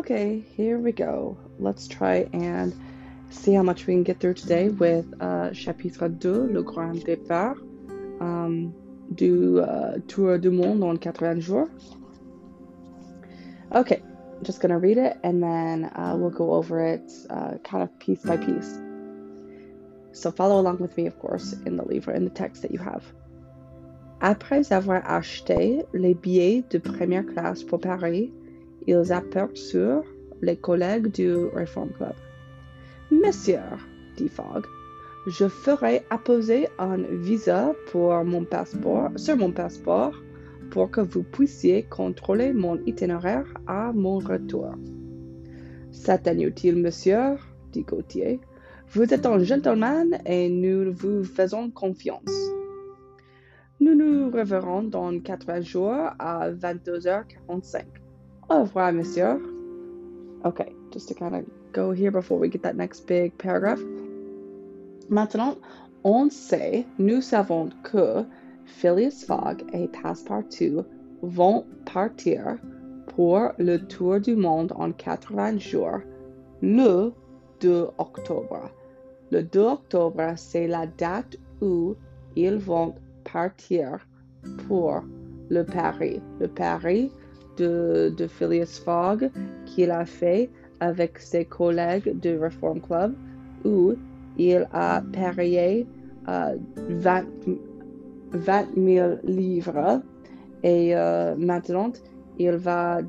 Okay, here we go. Let's try and see how much we can get through today with uh, chapitre 2, le grand départ um, du uh, tour du monde en 80 jours. Okay, just gonna read it and then uh, we'll go over it uh, kind of piece by piece. So follow along with me, of course, in the livre, in the text that you have. Après avoir acheté les billets de première classe pour Paris, ils aperçurent les collègues du Reform Club. Monsieur, dit Fogg, je ferai apposer un visa sur mon passeport pour que vous puissiez contrôler mon itinéraire à mon retour. C'est inutile, monsieur, dit Gauthier. Vous êtes un gentleman et nous vous faisons confiance. Nous nous reverrons dans quatre jours à 22h45. Au revoir, monsieur. Okay, just to kind of go here before we get that next big paragraph. Maintenant, on sait, nous savons que Phileas Fogg et Passepartout vont partir pour le tour du monde en 80 jours le 2 octobre. Le 2 octobre, c'est la date où ils vont partir pour le Paris. Le Paris de, de Phileas Fogg qu'il a fait avec ses collègues du Reform Club où il a parié euh, 20, 20 000 livres et euh, maintenant il va,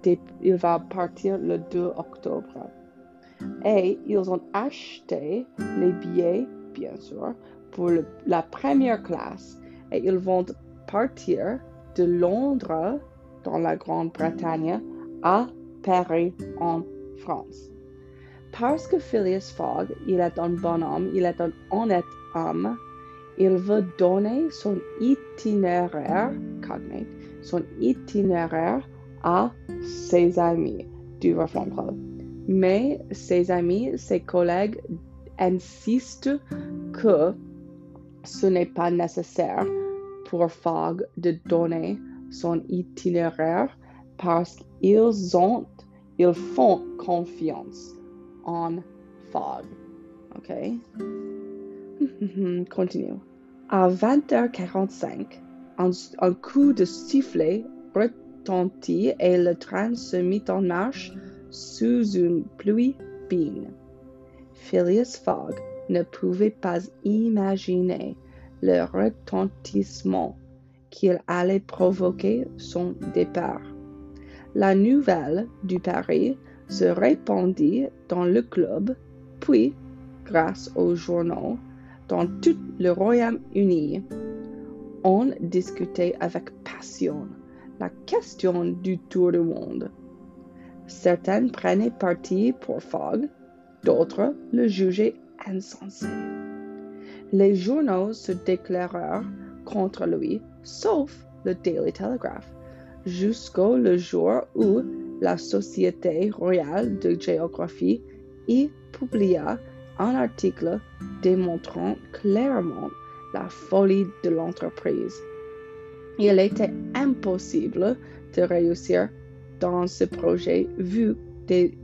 il va partir le 2 octobre. Et ils ont acheté les billets, bien sûr, pour la première classe et ils vont partir de Londres, dans la Grande-Bretagne, à Paris, en France. Parce que Phileas Fogg, il est un bon homme, il est un honnête homme, il veut donner son itinéraire, cognate, son itinéraire à ses amis du Reform Club. Mais ses amis, ses collègues insistent que ce n'est pas nécessaire pour Fogg de donner son itinéraire parce qu'ils ont, ils font confiance en Fogg. OK? Continue. À 20h45, un, un, coup de sifflet retentit et le train se mit en marche sous une pluie fine. Phileas Fogg ne pouvait pas imaginer le retentissement qu'il allait provoquer son départ. La nouvelle du Paris se répandit dans le club, puis, grâce aux journaux, dans tout le Royaume-Uni. On discutait avec passion la question du tour du monde. Certains prenaient parti pour Fogg, d'autres le jugeaient insensé. Les journaux se déclarèrent contre lui, sauf le Daily Telegraph, jusqu'au jour où la Société royale de géographie y publia un article démontrant clairement la folie de l'entreprise. Il était impossible de réussir dans ce projet vu des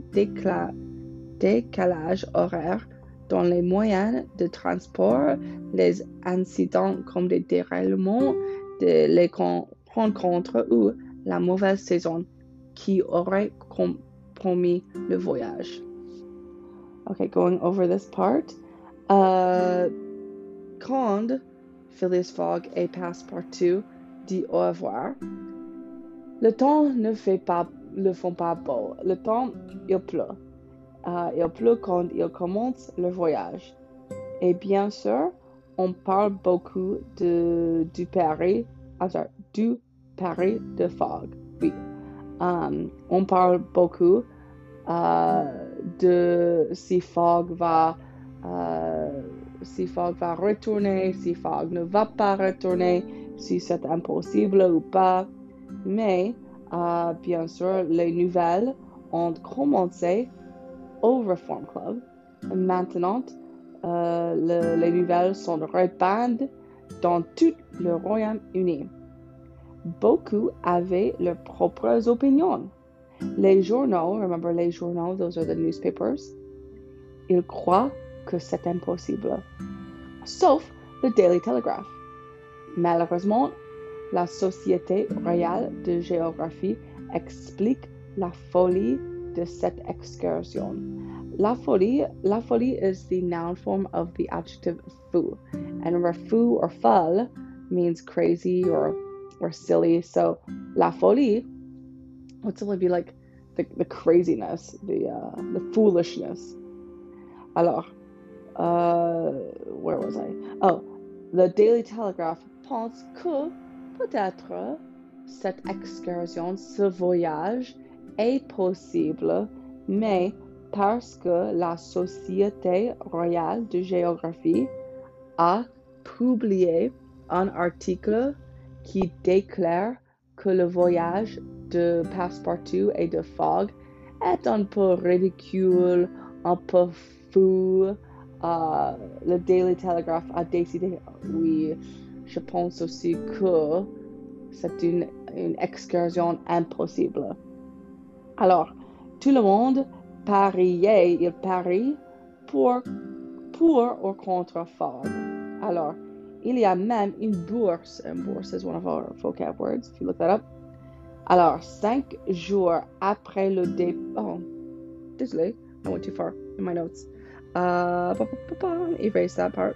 décalages horaires dans les moyens de transport, les incidents comme des dérèglements, de, les rencontres ou la mauvaise saison qui aurait compromis le voyage. Okay, going over this part. Uh, quand Phileas Fogg et Passepartout dit au revoir, le temps ne fait pas, le font pas beau. Le temps, il pleut. Uh, il pleut quand il commence le voyage. Et bien sûr, on parle beaucoup de, du Paris, du de Fogg. Oui. Um, on parle beaucoup uh, de si Fogg va si Fogg va retourner, si Fogg ne va pas retourner, si c'est impossible ou pas. Mais, bien sûr, les nouvelles ont commencé au Reform Club. Maintenant, euh, le, les nouvelles sont répandues dans tout le Royaume-Uni. Beaucoup avaient leurs propres opinions Les journaux, remember les journaux, those are the newspapers? Il croit que c'est impossible. Sauf le Daily Telegraph. Malheureusement, la Société royale de géographie explique la folie cette excursion. La folie, la folie is the noun form of the adjective fou. And where fou or folle means crazy or or silly. So la folie would simply be like the, the craziness, the uh, the foolishness. Alors, uh, where was I? Oh, the Daily Telegraph pense que peut-être cette excursion, ce voyage est possible, mais parce que la Société royale de géographie a publié un article qui déclare que le voyage de Passepartout et de Fogg est un peu ridicule, un peu fou. Uh, le Daily Telegraph a décidé, oui, je pense aussi que c'est une, une excursion impossible. Alors, tout le monde pariait, il parie pour, pour ou contre Fogg. Alors, il y a même une bourse. Une bourse is one of our vocab words, if you look that up. Alors, cinq jours après le départ. Oh, désolé, I went too far in my notes. Uh, erase that part,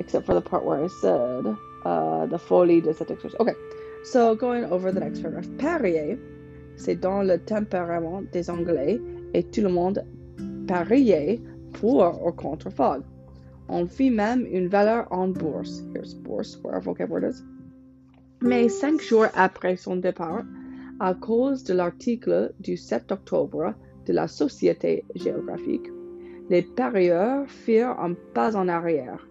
except for the part where I said uh, the folie de cette excursion. Okay, so going over the next paragraph. Parier, c'est dans le tempérament des Anglais et tout le monde pariait pour ou contre Fogg. On fit même une valeur en bourse. Here's bourse, is. Mais cinq jours après son départ, à cause de l'article du 7 octobre de la Société géographique, les parieurs firent un pas en arrière.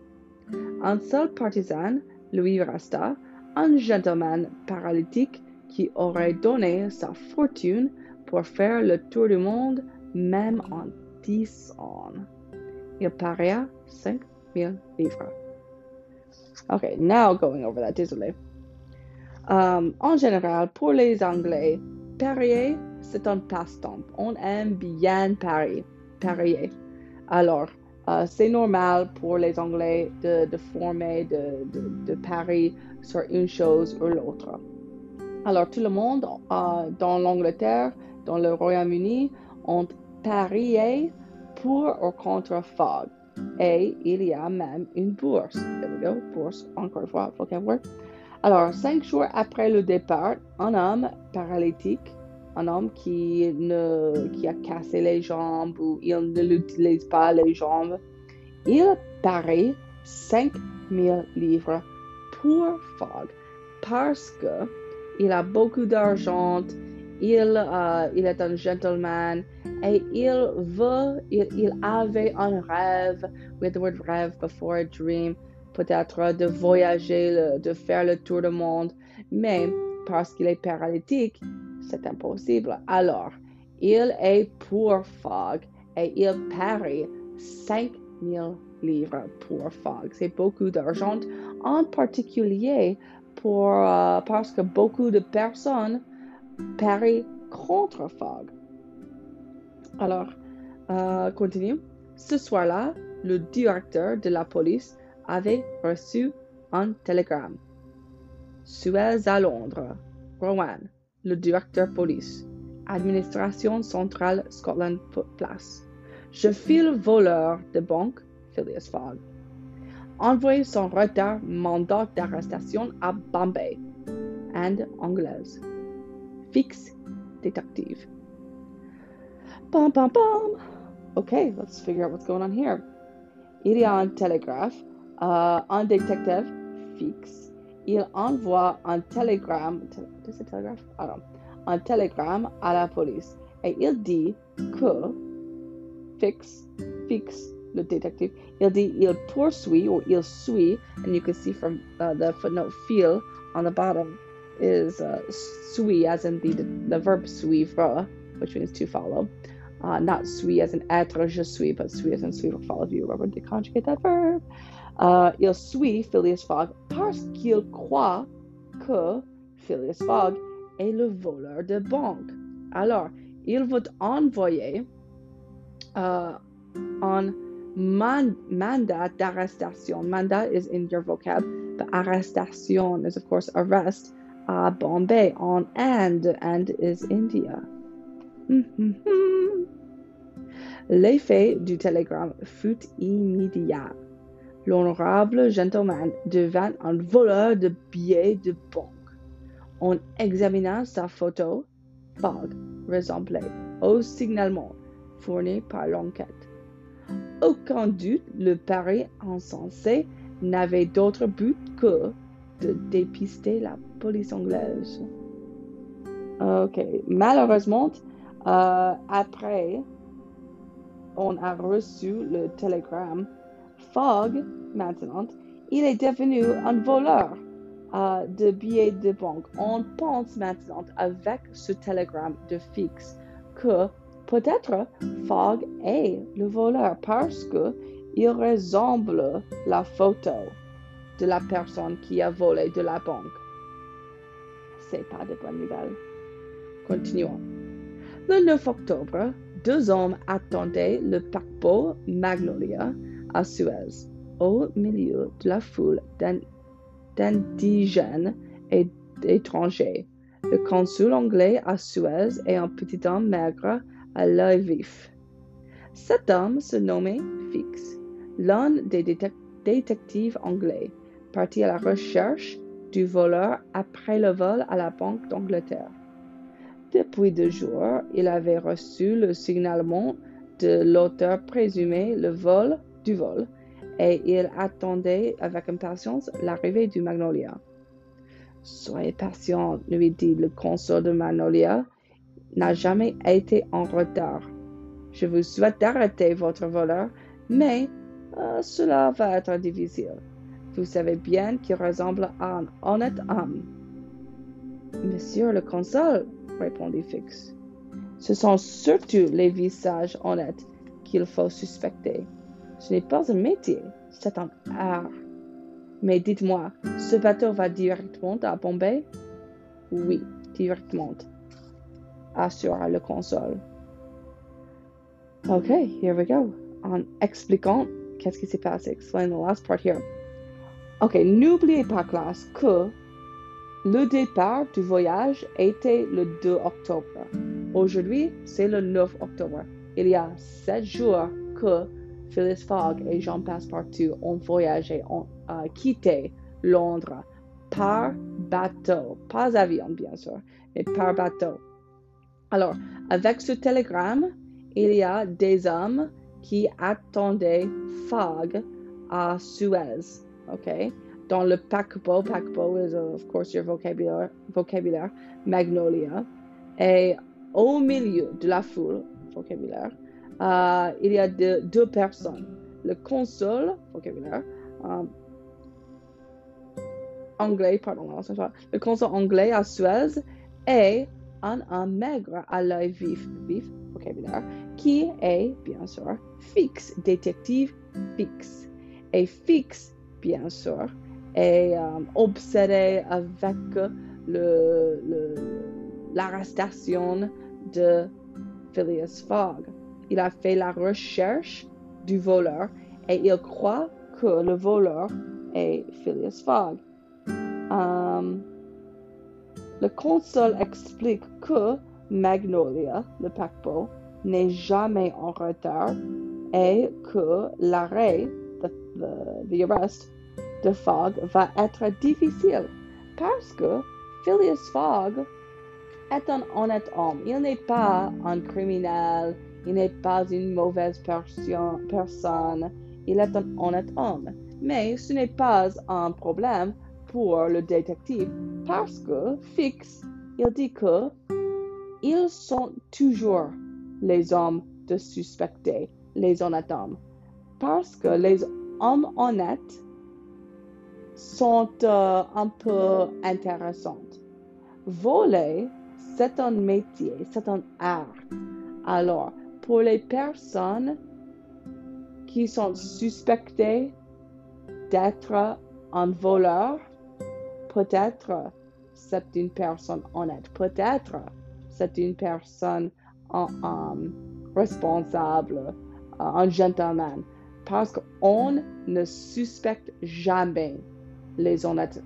Un seul partisan, Louis resta, un gentleman paralytique qui aurait donné sa fortune pour faire le tour du monde même en dix ans. Il paria 5 000 livres. Okay, now going over that, désolé. Um, en général, pour les Anglais, parier, c'est un passe-temps. On aime bien parier. parier. Alors, uh, c'est normal pour les Anglais de, de former de, de, de, parier sur une chose ou l'autre. Alors, tout le monde uh, dans l'Angleterre, dans le Royaume-Uni, ont parié pour ou contre Fogg. Et il y a même une bourse. There we go, bourse, encore une fois, vocabulaire. Alors, cinq jours après le départ, un homme paralytique, un homme qui, ne, qui a cassé les jambes ou il ne l'utilise pas les jambes, il parie 5000 livres pour Fogg parce que il a beaucoup d'argent, il, uh, il est un gentleman et il veut, il, il avait un rêve, with the word rêve before a dream, peut-être de voyager, de faire le tour du monde, mais parce qu'il est paralytique, c'est impossible. Alors, il est pour Fogg et il parie 5000 livres pour Fogg. C'est beaucoup d'argent, en particulier pour, uh, parce que beaucoup de personnes parient contre Fogg. Alors, euh, continue. Ce soir-là, le directeur de la police avait reçu un télégramme. Suez à Londres. Rowan, le directeur police. Administration centrale Scotland Place. Je file voleur de banque, Phileas Fogg. Envoyé son retard mandat d'arrestation à Bombay and anglaise. Fixe détective. Bum, bum, bum. Okay, let's figure out what's going on here. Il y a un télégraphe, uh, un détective fixe. Il envoie un télégramme, don't know, un télégramme à la police et il dit que fixe, fixe, le détective, il dit il poursuit or il suit, and you can see from uh, the footnote feel on the bottom is uh, suit as in the, the verb suivre, which means to follow. Uh, not suis as in être, je suis, but suis as in suivre, follow. If you remember to conjugate that verb. Uh, il suit Phileas Fogg parce qu'il croit que Phileas Fogg est le voleur de banque. Alors, il va envoyer uh, un man mandat d'arrestation. Mandat is in your vocab, but arrestation is, of course, arrest à Bombay, en Inde. Inde is India. L'effet du télégramme fut immédiat. L'honorable gentleman devint un voleur de billets de banque. On examina sa photo. Fogg ressemblait au signalement fourni par l'enquête. Aucun doute, le pari insensé n'avait d'autre but que de dépister la police anglaise. Ok, malheureusement, euh, après on a reçu le télégramme, Fogg, maintenant, il est devenu un voleur euh, de billets de banque. On pense maintenant avec ce télégramme de fixe que peut-être Fogg est le voleur parce que il ressemble la photo de la personne qui a volé de la banque. C'est pas de bonnes nouvelles. Continuons. Le 9 octobre, deux hommes attendaient le paquebot Magnolia à Suez, au milieu de la foule d'indigènes et d'étrangers. Le consul anglais à Suez et un petit homme maigre à l'œil vif. Cet homme se nommait Fix, l'un des détectives anglais, parti à la recherche du voleur après le vol à la Banque d'Angleterre. Depuis deux jours, il avait reçu le signalement de l'auteur présumé le vol du vol et il attendait avec impatience l'arrivée du Magnolia. Soyez patient, lui dit le consul de Magnolia, n'a jamais été en retard. Je vous souhaite d'arrêter votre voleur, mais euh, cela va être difficile. Vous savez bien qu'il ressemble à un honnête homme. Monsieur le consul, répondit Fix, ce sont surtout les visages honnêtes qu'il faut suspecter. Ce n'est pas un métier, c'est un art. Mais dites-moi, ce bateau va directement à Bombay? Oui, directement, assura le consul. Ok, here we go. En expliquant qu'est-ce qui s'est passé, explain the last part here. Ok, n'oubliez pas, classe, que le départ du voyage était le 2 octobre. Aujourd'hui, c'est le 9 octobre. Il y a sept jours que Phyllis Fogg et Jean Passepartout ont voyagé, ont euh, quitté Londres par bateau, pas avion bien sûr, mais par bateau. Alors, avec ce télégramme, il y a des hommes qui attendaient Fogg à Suez. OK? Dans le paquebot, paquebot is of course your vocabulaire, magnolia. Et au milieu de la foule, vocabulaire, uh, il y a de, deux personnes. Le consul, vocabulaire, um, anglais, pardon, le consul anglais à Suez et un maigre à l'œil vif, vif, vocabulaire, qui est, bien sûr, fixe, détective fixe. Et fixe bien sûr, et euh, obsédé avec l'arrestation le, de Phileas Fogg. Il a fait la recherche du voleur et il croit que le voleur est Phileas Fogg. Um, le consul explique que Magnolia, le paquebot, n'est jamais en retard et que l'arrêt, de Fogg va être difficile parce que Phileas Fogg est un honnête homme. Il n'est pas un criminel, il n'est pas une mauvaise personne, il est un honnête homme. Mais ce n'est pas un problème pour le détective parce que Fix, il dit que ils sont toujours les hommes de suspecter, les honnêtes hommes. Parce que les hommes honnêtes sont euh, un peu intéressantes. Voler, c'est un métier, c'est un art. Alors, pour les personnes qui sont suspectées d'être un voleur, peut-être c'est une personne honnête. Peut-être c'est une personne responsable, un gentleman. Parce qu'on ne suspecte jamais les honnêtes.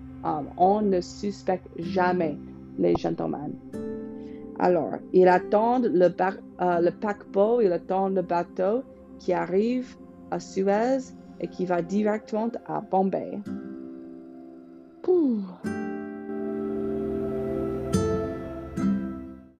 On ne suspecte jamais les gentlemen. Alors, ils attendent le, euh, le paquebot, ils attendent le bateau qui arrive à Suez et qui va directement à Bombay. 不。